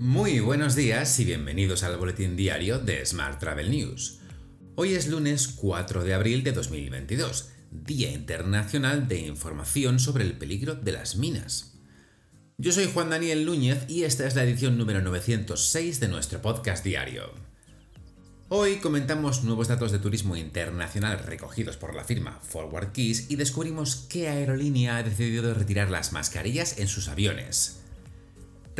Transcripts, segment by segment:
Muy buenos días y bienvenidos al boletín diario de Smart Travel News. Hoy es lunes 4 de abril de 2022, Día Internacional de Información sobre el peligro de las minas. Yo soy Juan Daniel Núñez y esta es la edición número 906 de nuestro podcast diario. Hoy comentamos nuevos datos de turismo internacional recogidos por la firma Forward Keys y descubrimos qué aerolínea ha decidido retirar las mascarillas en sus aviones.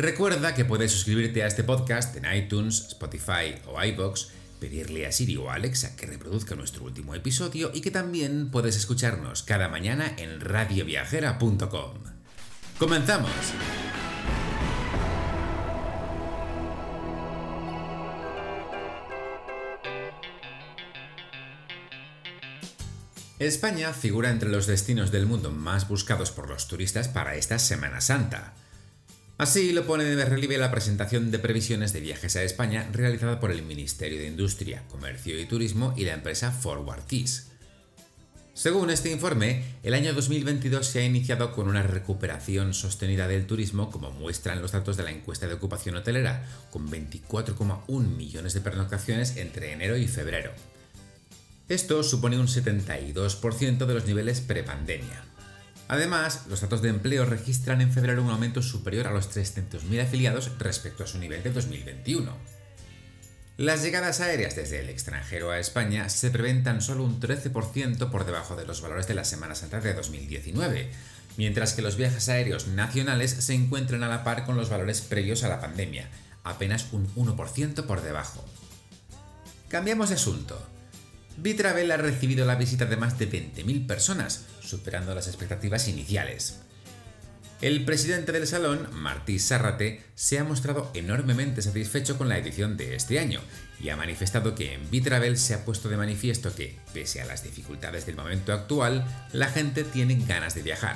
Recuerda que puedes suscribirte a este podcast en iTunes, Spotify o iBox, pedirle a Siri o a Alexa que reproduzca nuestro último episodio y que también puedes escucharnos cada mañana en radioviajera.com. ¡Comenzamos! España figura entre los destinos del mundo más buscados por los turistas para esta Semana Santa. Así lo pone de relieve la presentación de previsiones de viajes a España realizada por el Ministerio de Industria, Comercio y Turismo y la empresa Forward Keys. Según este informe, el año 2022 se ha iniciado con una recuperación sostenida del turismo, como muestran los datos de la encuesta de ocupación hotelera, con 24,1 millones de pernoctaciones entre enero y febrero. Esto supone un 72% de los niveles prepandemia. Además, los datos de empleo registran en febrero un aumento superior a los 300.000 afiliados respecto a su nivel de 2021. Las llegadas aéreas desde el extranjero a España se prevén tan solo un 13% por debajo de los valores de la Semana Santa de 2019, mientras que los viajes aéreos nacionales se encuentran a la par con los valores previos a la pandemia, apenas un 1% por debajo. Cambiamos de asunto. Bitravel ha recibido la visita de más de 20.000 personas, superando las expectativas iniciales. El presidente del salón, Martí Sárrate, se ha mostrado enormemente satisfecho con la edición de este año y ha manifestado que en Bitravel se ha puesto de manifiesto que, pese a las dificultades del momento actual, la gente tiene ganas de viajar.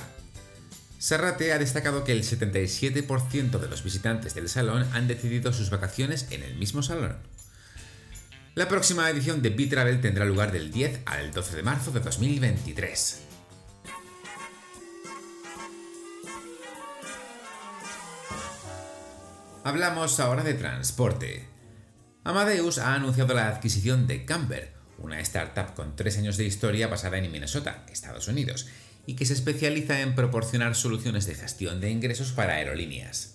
Sarrate ha destacado que el 77% de los visitantes del salón han decidido sus vacaciones en el mismo salón. La próxima edición de Bitravel tendrá lugar del 10 al 12 de marzo de 2023. Hablamos ahora de transporte. Amadeus ha anunciado la adquisición de Camber, una startup con tres años de historia basada en Minnesota, Estados Unidos, y que se especializa en proporcionar soluciones de gestión de ingresos para aerolíneas.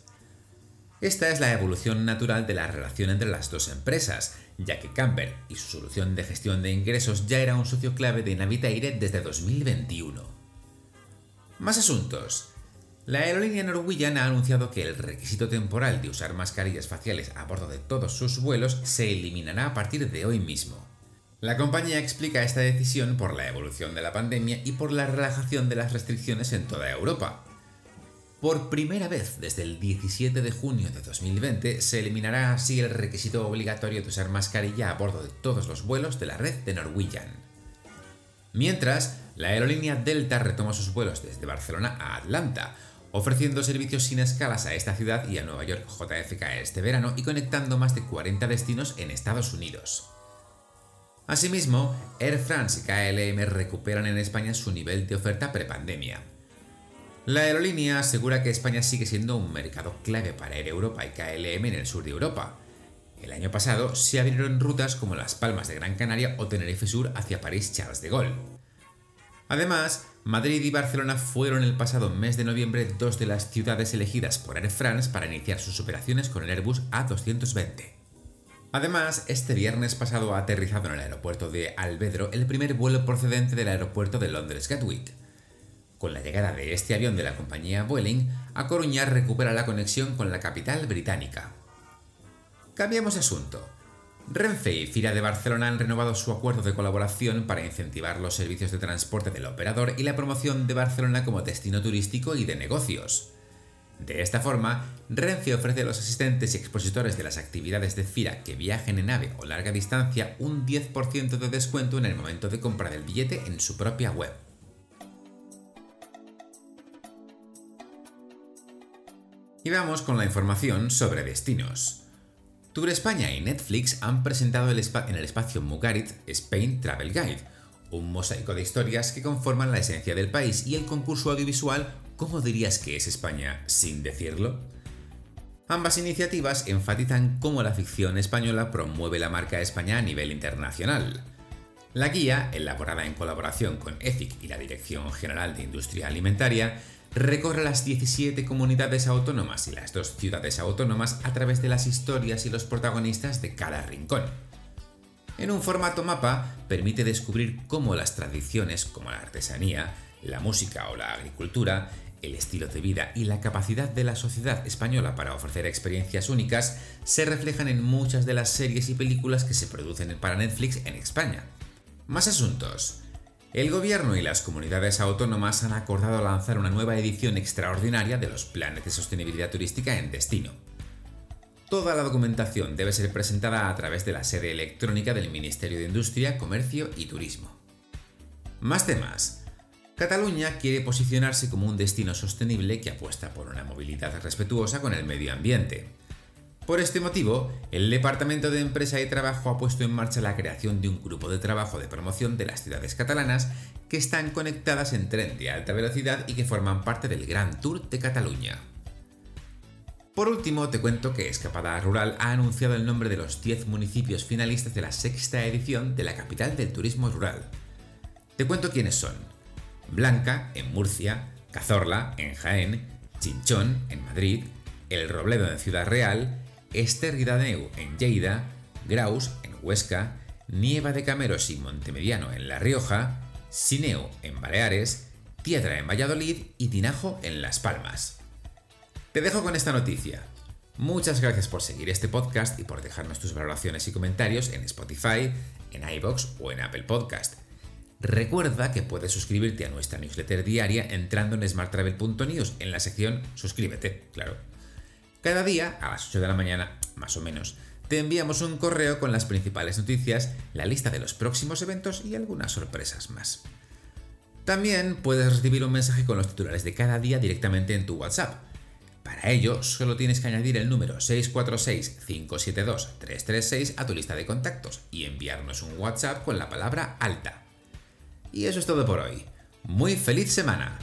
Esta es la evolución natural de la relación entre las dos empresas, ya que Camper y su solución de gestión de ingresos ya era un socio clave de Navitaire desde 2021. Más asuntos. La aerolínea Norwegian ha anunciado que el requisito temporal de usar mascarillas faciales a bordo de todos sus vuelos se eliminará a partir de hoy mismo. La compañía explica esta decisión por la evolución de la pandemia y por la relajación de las restricciones en toda Europa. Por primera vez desde el 17 de junio de 2020 se eliminará así el requisito obligatorio de usar mascarilla a bordo de todos los vuelos de la red de Norwegian. Mientras, la aerolínea Delta retoma sus vuelos desde Barcelona a Atlanta, ofreciendo servicios sin escalas a esta ciudad y a Nueva York JFK este verano y conectando más de 40 destinos en Estados Unidos. Asimismo, Air France y KLM recuperan en España su nivel de oferta prepandemia. La aerolínea asegura que España sigue siendo un mercado clave para Air Europa y KLM en el sur de Europa. El año pasado se abrieron rutas como Las Palmas de Gran Canaria o Tenerife Sur hacia París Charles de Gaulle. Además, Madrid y Barcelona fueron el pasado mes de noviembre dos de las ciudades elegidas por Air France para iniciar sus operaciones con el Airbus A220. Además, este viernes pasado ha aterrizado en el aeropuerto de Albedro el primer vuelo procedente del aeropuerto de Londres Gatwick. Con la llegada de este avión de la compañía Vueling, A Coruña recupera la conexión con la capital británica. Cambiamos de asunto. Renfe y Fira de Barcelona han renovado su acuerdo de colaboración para incentivar los servicios de transporte del operador y la promoción de Barcelona como destino turístico y de negocios. De esta forma, Renfe ofrece a los asistentes y expositores de las actividades de Fira que viajen en nave o larga distancia un 10% de descuento en el momento de compra del billete en su propia web. Y vamos con la información sobre destinos. Tour España y Netflix han presentado en el espacio Mugarit Spain Travel Guide, un mosaico de historias que conforman la esencia del país y el concurso audiovisual ¿Cómo dirías que es España sin decirlo? Ambas iniciativas enfatizan cómo la ficción española promueve la marca España a nivel internacional. La guía, elaborada en colaboración con EFIC y la Dirección General de Industria Alimentaria, recorre las 17 comunidades autónomas y las dos ciudades autónomas a través de las historias y los protagonistas de cada rincón. En un formato mapa permite descubrir cómo las tradiciones como la artesanía, la música o la agricultura, el estilo de vida y la capacidad de la sociedad española para ofrecer experiencias únicas se reflejan en muchas de las series y películas que se producen para Netflix en España. Más asuntos. El gobierno y las comunidades autónomas han acordado lanzar una nueva edición extraordinaria de los planes de sostenibilidad turística en destino. Toda la documentación debe ser presentada a través de la sede electrónica del Ministerio de Industria, Comercio y Turismo. Más temas. Cataluña quiere posicionarse como un destino sostenible que apuesta por una movilidad respetuosa con el medio ambiente. Por este motivo, el Departamento de Empresa y Trabajo ha puesto en marcha la creación de un grupo de trabajo de promoción de las ciudades catalanas que están conectadas en tren de alta velocidad y que forman parte del Gran Tour de Cataluña. Por último, te cuento que Escapada Rural ha anunciado el nombre de los 10 municipios finalistas de la sexta edición de la capital del turismo rural. Te cuento quiénes son. Blanca, en Murcia, Cazorla, en Jaén, Chinchón, en Madrid, El Robledo, en Ciudad Real, Esterridaneu en Lleida, Graus en Huesca, Nieva de Cameros y Montemediano en La Rioja, Sineu en Baleares, Piedra en Valladolid y Tinajo en Las Palmas. Te dejo con esta noticia. Muchas gracias por seguir este podcast y por dejarnos tus valoraciones y comentarios en Spotify, en iBox o en Apple Podcast. Recuerda que puedes suscribirte a nuestra newsletter diaria entrando en smarttravel.news en la sección Suscríbete, claro. Cada día, a las 8 de la mañana, más o menos, te enviamos un correo con las principales noticias, la lista de los próximos eventos y algunas sorpresas más. También puedes recibir un mensaje con los titulares de cada día directamente en tu WhatsApp. Para ello, solo tienes que añadir el número 646-572-336 a tu lista de contactos y enviarnos un WhatsApp con la palabra alta. Y eso es todo por hoy. Muy feliz semana.